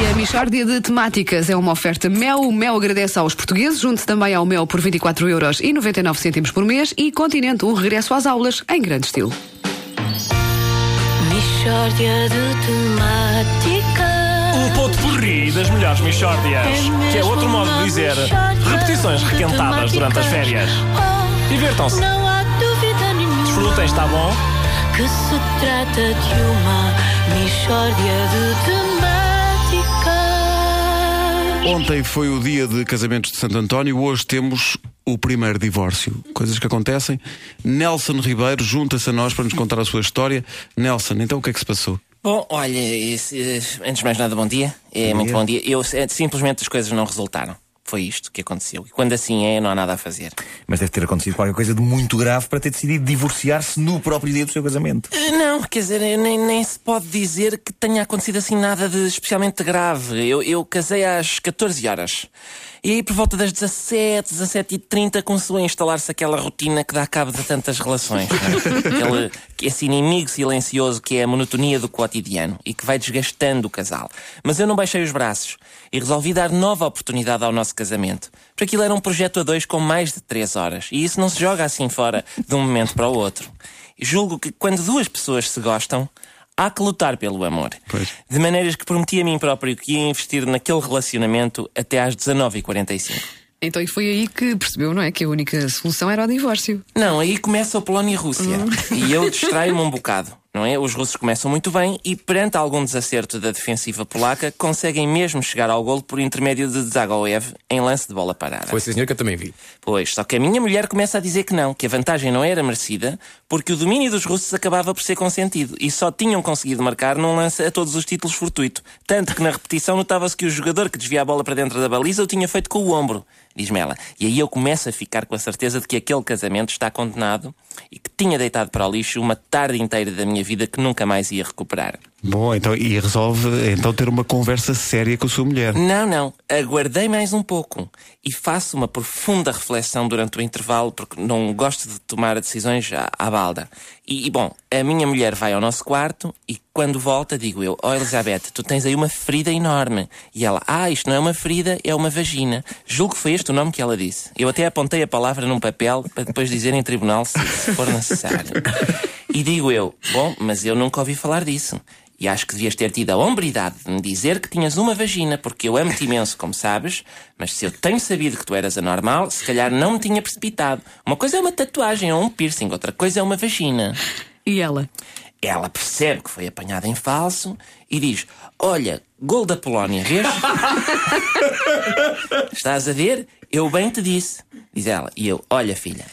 E a Michórdia de Temáticas é uma oferta Mel. O Mel agradece aos portugueses. Junte-se também ao Mel por 24 euros e 99 cêntimos por mês. E Continente, um regresso às aulas em grande estilo. Michórdia de temáticas. Um ponto porri das melhores Michórdias. Que é outro modo de dizer repetições requentadas durante as férias. Oh, Não há dúvida nenhuma. Desfrutem, está bom? Que se trata de uma Michórdia de temáticas. Ontem foi o dia de casamentos de Santo António, hoje temos o primeiro divórcio. Coisas que acontecem. Nelson Ribeiro junta-se a nós para nos contar a sua história. Nelson, então o que é que se passou? Bom, olha, eh, antes de mais nada, bom dia. É Bom muito dia. bom dia. Eu eh, simplesmente as coisas não resultaram. Foi isto que aconteceu. E quando assim é, não há nada a fazer. Mas deve ter acontecido qualquer coisa de muito grave para ter decidido divorciar-se no próprio dia do seu casamento. Eh, Não, quer dizer, eh, nem, nem se pode dizer que tenha acontecido assim nada de especialmente grave. Eu, eu casei às 14 horas. E aí, por volta das 17, 17 e 30, começou a instalar-se aquela rotina que dá cabo de tantas relações. é? Aquele, esse inimigo silencioso que é a monotonia do cotidiano e que vai desgastando o casal. Mas eu não baixei os braços e resolvi dar nova oportunidade ao nosso casamento. Porque aquilo era um projeto a dois com mais de 3 horas. E isso não se joga assim fora de um momento para o outro. Julgo que quando duas pessoas se gostam, há que lutar pelo amor. Pois. De maneiras que prometi a mim próprio que ia investir naquele relacionamento até às 19h45. Então, e foi aí que percebeu, não é? Que a única solução era o divórcio. Não, aí começa a Polónia e Rússia. E eu distraio-me um bocado, não é? Os russos começam muito bem e, perante algum desacerto da defensiva polaca, conseguem mesmo chegar ao golo por intermédio de Zagoev em lance de bola parada. Foi sim, senhor, que eu também vi. Pois, só que a minha mulher começa a dizer que não, que a vantagem não era merecida, porque o domínio dos russos acabava por ser consentido e só tinham conseguido marcar num lance a todos os títulos fortuito. Tanto que na repetição notava-se que o jogador que desvia a bola para dentro da baliza o tinha feito com o ombro, diz-me ela. E aí eu começo a ficar com a certeza de que aquele casamento está condenado e que tinha deitado para o lixo uma tarde inteira da minha vida que nunca mais ia recuperar. Bom, então, e resolve então ter uma conversa séria com a sua mulher. Não, não. Aguardei mais um pouco e faço uma profunda reflexão durante o intervalo porque não gosto de tomar decisões à, à balda. E, e, bom, a minha mulher vai ao nosso quarto e quando volta digo eu, oh Elizabeth, tu tens aí uma ferida enorme. E ela, ah, isto não é uma ferida, é uma vagina. Julgo que foi este o nome que ela disse. Eu até apontei a palavra num papel para depois dizer em tribunal se, se for necessário. E digo eu, bom, mas eu nunca ouvi falar disso. E acho que devias ter tido a hombridade de me dizer que tinhas uma vagina, porque eu amo-te imenso, como sabes, mas se eu tenho sabido que tu eras anormal, se calhar não me tinha precipitado. Uma coisa é uma tatuagem ou um piercing, outra coisa é uma vagina. E ela? Ela percebe que foi apanhada em falso e diz: Olha, gol da Polónia, vês? Estás a ver? Eu bem te disse. Diz ela. E eu: Olha, filha,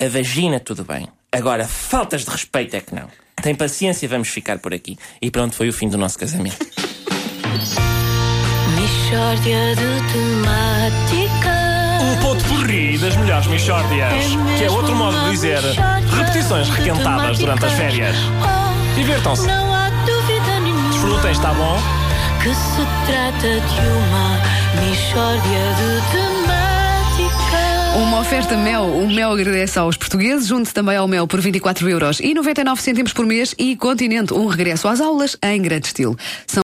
a vagina tudo bem. Agora, faltas de respeito é que não. Tem paciência, vamos ficar por aqui. E pronto, foi o fim do nosso casamento. Michórdia de temáticas. Um ponto porri das melhores Michórdias. Que é outro modo de dizer repetições requentadas durante as férias. Oh, Divirtam-se. Não há dúvida nenhuma. Desfrutem, está bom? Que se trata de uma Michórdia de temáticas. Uma oferta Mel. O Mel agradece aos portugueses. Junte-se também ao Mel por 24 euros e 99 cêntimos por mês. E Continente, um regresso às aulas em grande estilo. São